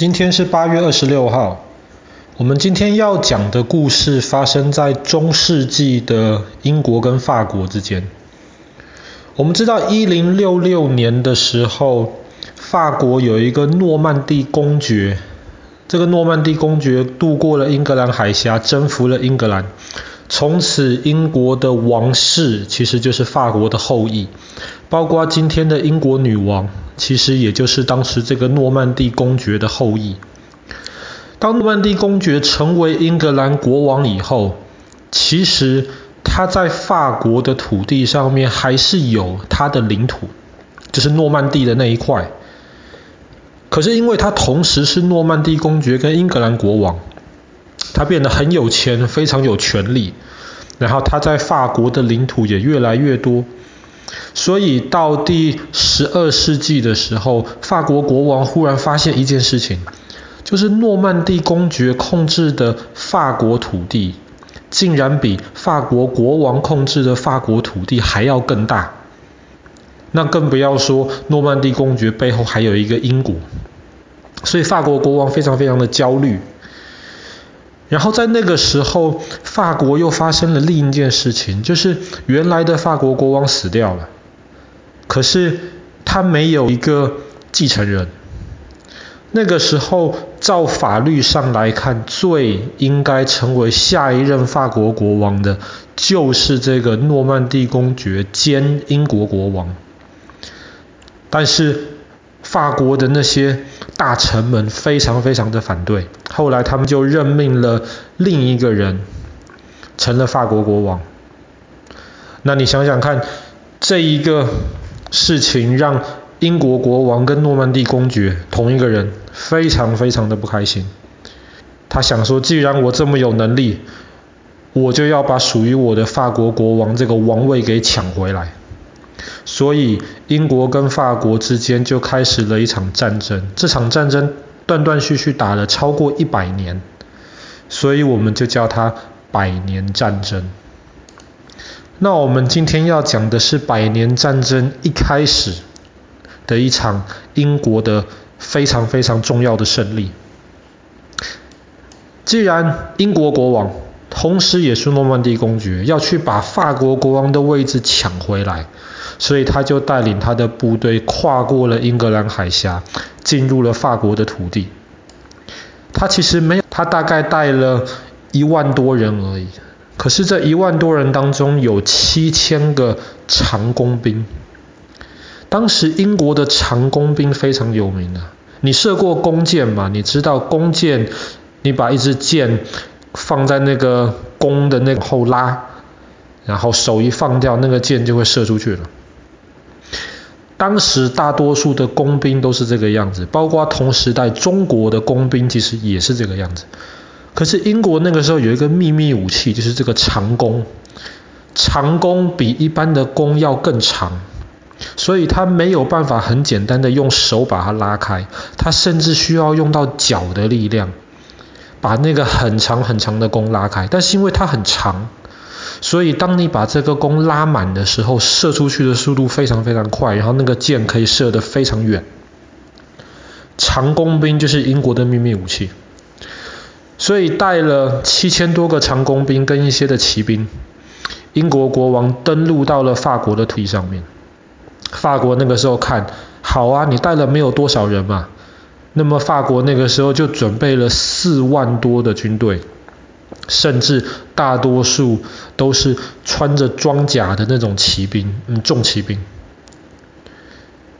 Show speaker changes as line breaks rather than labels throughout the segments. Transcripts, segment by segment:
今天是八月二十六号。我们今天要讲的故事发生在中世纪的英国跟法国之间。我们知道一零六六年的时候，法国有一个诺曼第公爵，这个诺曼第公爵渡过了英格兰海峡，征服了英格兰。从此，英国的王室其实就是法国的后裔，包括今天的英国女王，其实也就是当时这个诺曼底公爵的后裔。当诺曼底公爵成为英格兰国王以后，其实他在法国的土地上面还是有他的领土，就是诺曼底的那一块。可是因为他同时是诺曼底公爵跟英格兰国王。他变得很有钱，非常有权力，然后他在法国的领土也越来越多，所以到第十二世纪的时候，法国国王忽然发现一件事情，就是诺曼底公爵控制的法国土地，竟然比法国国王控制的法国土地还要更大，那更不要说诺曼底公爵背后还有一个英国，所以法国国王非常非常的焦虑。然后在那个时候，法国又发生了另一件事情，就是原来的法国国王死掉了，可是他没有一个继承人。那个时候，照法律上来看，最应该成为下一任法国国王的，就是这个诺曼底公爵兼英国国王。但是，法国的那些大臣们非常非常的反对，后来他们就任命了另一个人，成了法国国王。那你想想看，这一个事情让英国国王跟诺曼底公爵同一个人非常非常的不开心。他想说，既然我这么有能力，我就要把属于我的法国国王这个王位给抢回来。所以英国跟法国之间就开始了一场战争，这场战争断断续续打了超过一百年，所以我们就叫它百年战争。那我们今天要讲的是百年战争一开始的一场英国的非常非常重要的胜利。既然英国国王同时也是诺曼底公爵，要去把法国国王的位置抢回来。所以他就带领他的部队跨过了英格兰海峡，进入了法国的土地。他其实没有，他大概带了一万多人而已。可是这一万多人当中有七千个长弓兵。当时英国的长弓兵非常有名的。你射过弓箭吗？你知道弓箭，你把一支箭放在那个弓的那个后拉，然后手一放掉，那个箭就会射出去了。当时大多数的工兵都是这个样子，包括同时代中国的工兵其实也是这个样子。可是英国那个时候有一个秘密武器，就是这个长弓。长弓比一般的弓要更长，所以它没有办法很简单的用手把它拉开，它甚至需要用到脚的力量，把那个很长很长的弓拉开。但是因为它很长。所以，当你把这个弓拉满的时候，射出去的速度非常非常快，然后那个箭可以射得非常远。长弓兵就是英国的秘密武器。所以带了七千多个长弓兵跟一些的骑兵，英国国王登陆到了法国的土地上面。法国那个时候看，好啊，你带了没有多少人嘛？那么法国那个时候就准备了四万多的军队。甚至大多数都是穿着装甲的那种骑兵，嗯，重骑兵。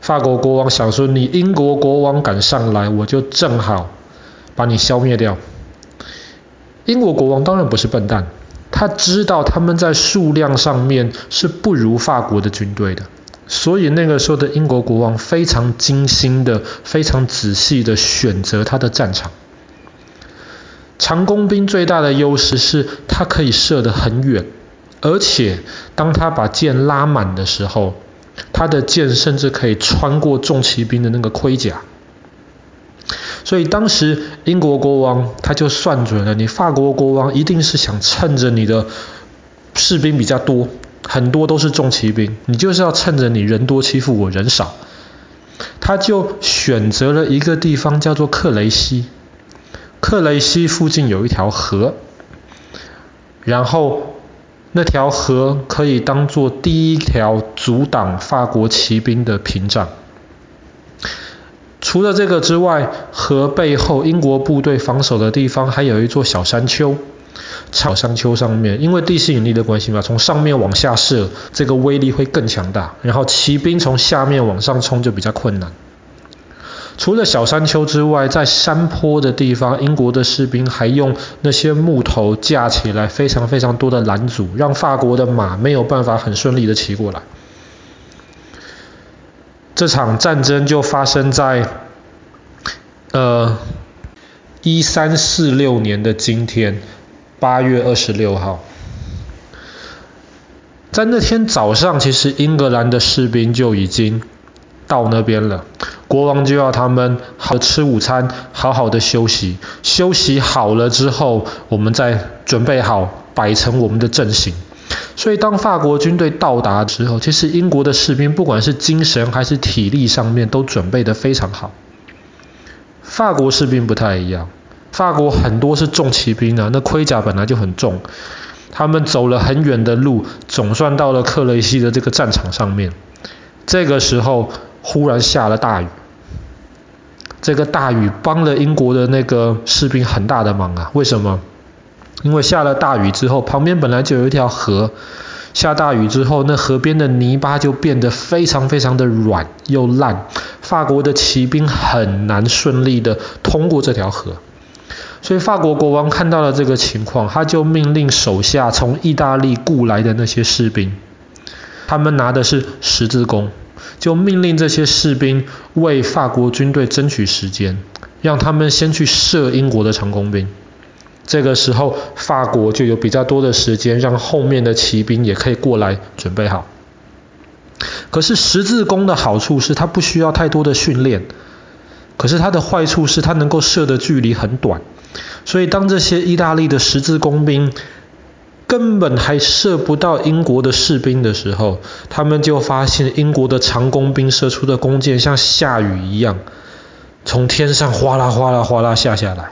法国国王想说，你英国国王敢上来，我就正好把你消灭掉。英国国王当然不是笨蛋，他知道他们在数量上面是不如法国的军队的，所以那个时候的英国国王非常精心的、非常仔细的选择他的战场。长弓兵最大的优势是，它可以射得很远，而且当他把箭拉满的时候，他的箭甚至可以穿过重骑兵的那个盔甲。所以当时英国国王他就算准了，你法国国王一定是想趁着你的士兵比较多，很多都是重骑兵，你就是要趁着你人多欺负我人少。他就选择了一个地方叫做克雷西。克雷西附近有一条河，然后那条河可以当做第一条阻挡法国骑兵的屏障。除了这个之外，河背后英国部队防守的地方还有一座小山丘。小山丘上面，因为地心引力的关系嘛，从上面往下射，这个威力会更强大。然后骑兵从下面往上冲就比较困难。除了小山丘之外，在山坡的地方，英国的士兵还用那些木头架起来非常非常多的拦阻，让法国的马没有办法很顺利的骑过来。这场战争就发生在呃一三四六年的今天，八月二十六号。在那天早上，其实英格兰的士兵就已经到那边了。国王就要他们好吃午餐，好好的休息。休息好了之后，我们再准备好摆成我们的阵型。所以当法国军队到达之后，其实英国的士兵不管是精神还是体力上面都准备得非常好。法国士兵不太一样，法国很多是重骑兵啊，那盔甲本来就很重，他们走了很远的路，总算到了克雷西的这个战场上面。这个时候忽然下了大雨。这个大雨帮了英国的那个士兵很大的忙啊！为什么？因为下了大雨之后，旁边本来就有一条河，下大雨之后，那河边的泥巴就变得非常非常的软又烂，法国的骑兵很难顺利的通过这条河。所以法国国王看到了这个情况，他就命令手下从意大利雇来的那些士兵，他们拿的是十字弓。就命令这些士兵为法国军队争取时间，让他们先去射英国的长弓兵。这个时候，法国就有比较多的时间，让后面的骑兵也可以过来准备好。可是十字弓的好处是它不需要太多的训练，可是它的坏处是它能够射的距离很短。所以当这些意大利的十字弓兵，根本还射不到英国的士兵的时候，他们就发现英国的长弓兵射出的弓箭像下雨一样，从天上哗啦哗啦哗啦下下来。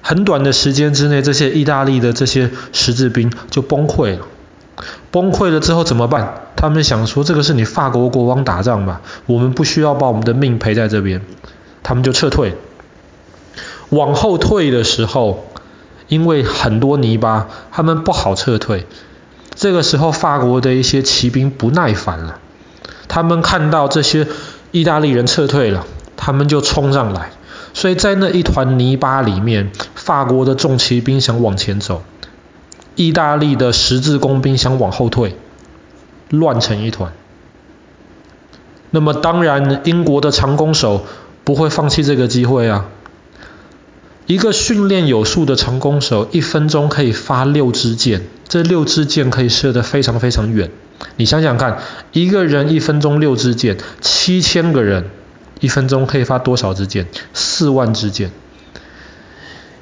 很短的时间之内，这些意大利的这些十字兵就崩溃了。崩溃了之后怎么办？他们想说，这个是你法国国王打仗吧，我们不需要把我们的命赔在这边，他们就撤退。往后退的时候。因为很多泥巴，他们不好撤退。这个时候，法国的一些骑兵不耐烦了，他们看到这些意大利人撤退了，他们就冲上来。所以在那一团泥巴里面，法国的重骑兵想往前走，意大利的十字弓兵想往后退，乱成一团。那么当然，英国的长弓手不会放弃这个机会啊。一个训练有素的长弓手，一分钟可以发六支箭，这六支箭可以射得非常非常远。你想想看，一个人一分钟六支箭，七千个人一分钟可以发多少支箭？四万支箭。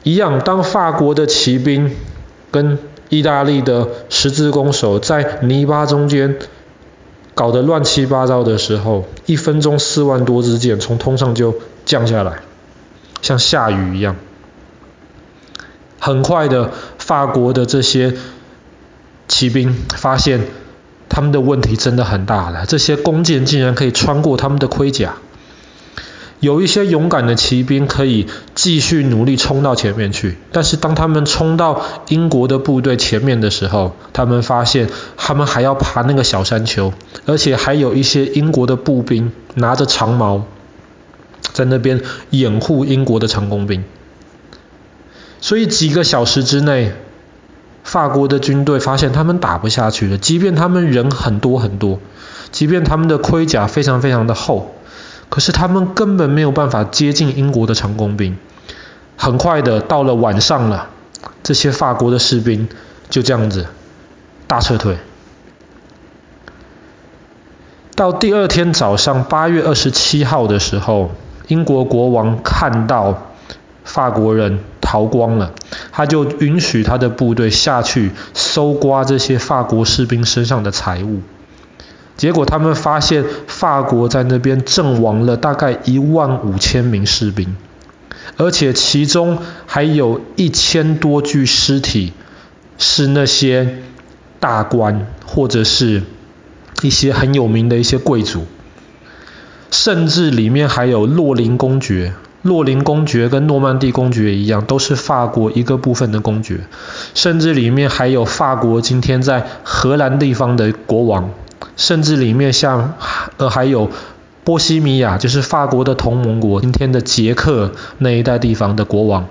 一样，当法国的骑兵跟意大利的十字弓手在泥巴中间搞得乱七八糟的时候，一分钟四万多支箭从天上就降下来，像下雨一样。很快的，法国的这些骑兵发现他们的问题真的很大了。这些弓箭竟然可以穿过他们的盔甲。有一些勇敢的骑兵可以继续努力冲到前面去，但是当他们冲到英国的部队前面的时候，他们发现他们还要爬那个小山丘，而且还有一些英国的步兵拿着长矛在那边掩护英国的长弓兵。所以几个小时之内，法国的军队发现他们打不下去了。即便他们人很多很多，即便他们的盔甲非常非常的厚，可是他们根本没有办法接近英国的长弓兵。很快的，到了晚上了，这些法国的士兵就这样子大撤退。到第二天早上八月二十七号的时候，英国国王看到法国人逃光了，他就允许他的部队下去搜刮这些法国士兵身上的财物。结果他们发现法国在那边阵亡了大概一万五千名士兵，而且其中还有一千多具尸体是那些大官或者是一些很有名的一些贵族，甚至里面还有洛林公爵。洛林公爵跟诺曼第公爵一样，都是法国一个部分的公爵，甚至里面还有法国今天在荷兰地方的国王，甚至里面像呃还有波西米亚，就是法国的同盟国，今天的捷克那一带地方的国王，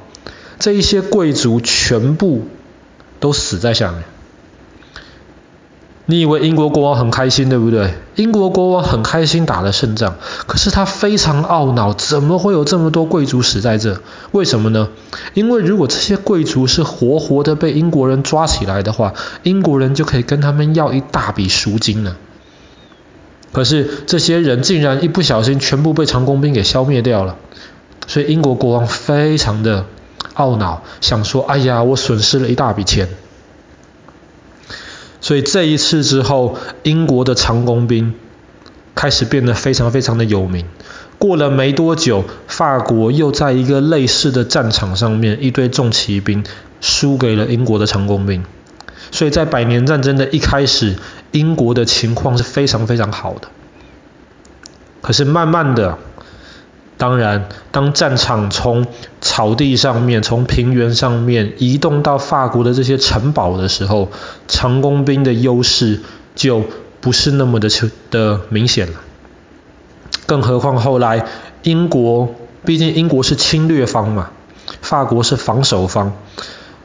这一些贵族全部都死在下面。你以为英国国王很开心，对不对？英国国王很开心打了胜仗，可是他非常懊恼，怎么会有这么多贵族死在这？为什么呢？因为如果这些贵族是活活的被英国人抓起来的话，英国人就可以跟他们要一大笔赎金了。可是这些人竟然一不小心全部被长弓兵给消灭掉了，所以英国国王非常的懊恼，想说：哎呀，我损失了一大笔钱。所以这一次之后，英国的长弓兵开始变得非常非常的有名。过了没多久，法国又在一个类似的战场上面，一堆重骑兵输给了英国的长弓兵。所以在百年战争的一开始，英国的情况是非常非常好的。可是慢慢的，当然，当战场从草地上面、从平原上面移动到法国的这些城堡的时候，长弓兵的优势就不是那么的的明显了。更何况后来英国，毕竟英国是侵略方嘛，法国是防守方。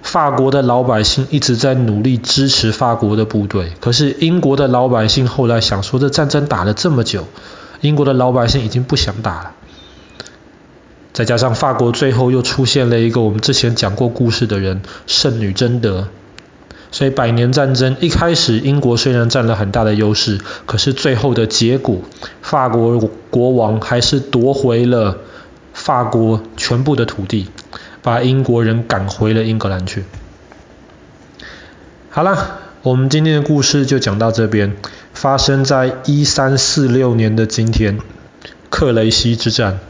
法国的老百姓一直在努力支持法国的部队，可是英国的老百姓后来想说，这战争打了这么久，英国的老百姓已经不想打了。再加上法国最后又出现了一个我们之前讲过故事的人，圣女贞德，所以百年战争一开始，英国虽然占了很大的优势，可是最后的结果，法国国王还是夺回了法国全部的土地，把英国人赶回了英格兰去。好了，我们今天的故事就讲到这边，发生在一三四六年的今天，克雷西之战。